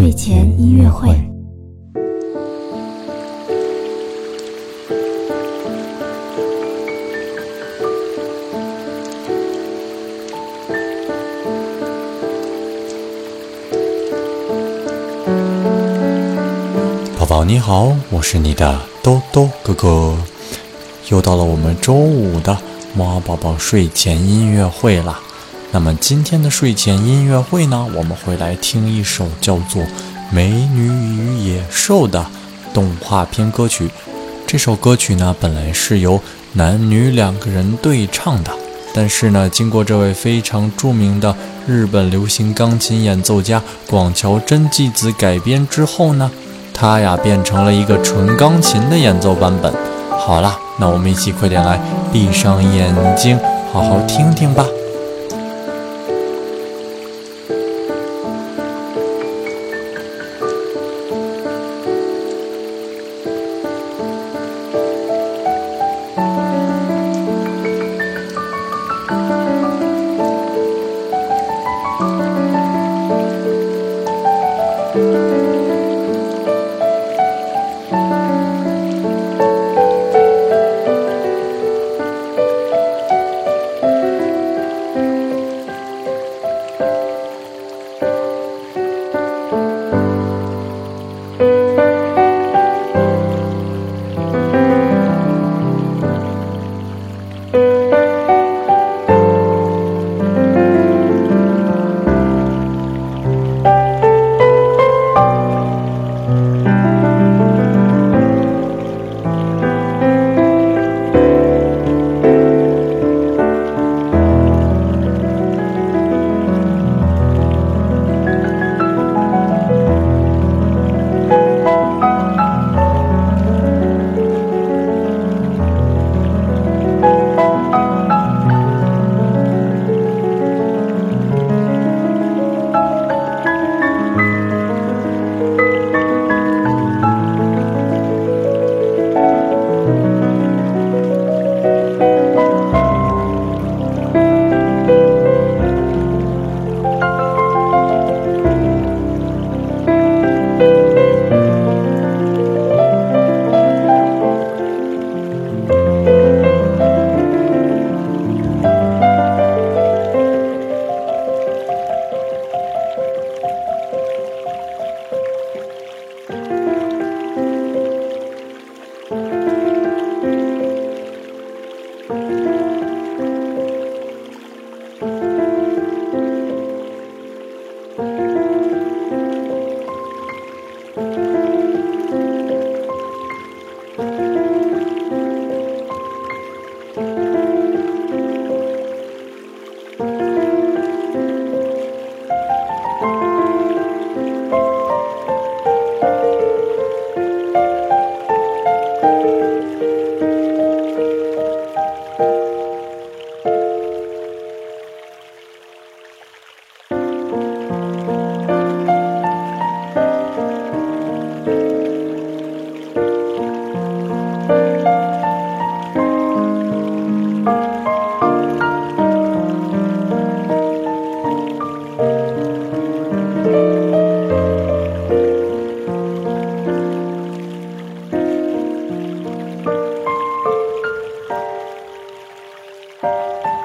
睡前音乐会。宝宝你好，我是你的兜兜哥哥，又到了我们周五的猫宝宝睡前音乐会啦。那么今天的睡前音乐会呢，我们会来听一首叫做《美女与野兽》的动画片歌曲。这首歌曲呢，本来是由男女两个人对唱的，但是呢，经过这位非常著名的日本流行钢琴演奏家广桥真纪子改编之后呢，它呀变成了一个纯钢琴的演奏版本。好了，那我们一起快点来闭上眼睛，好好听听吧。you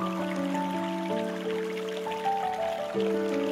Thank you.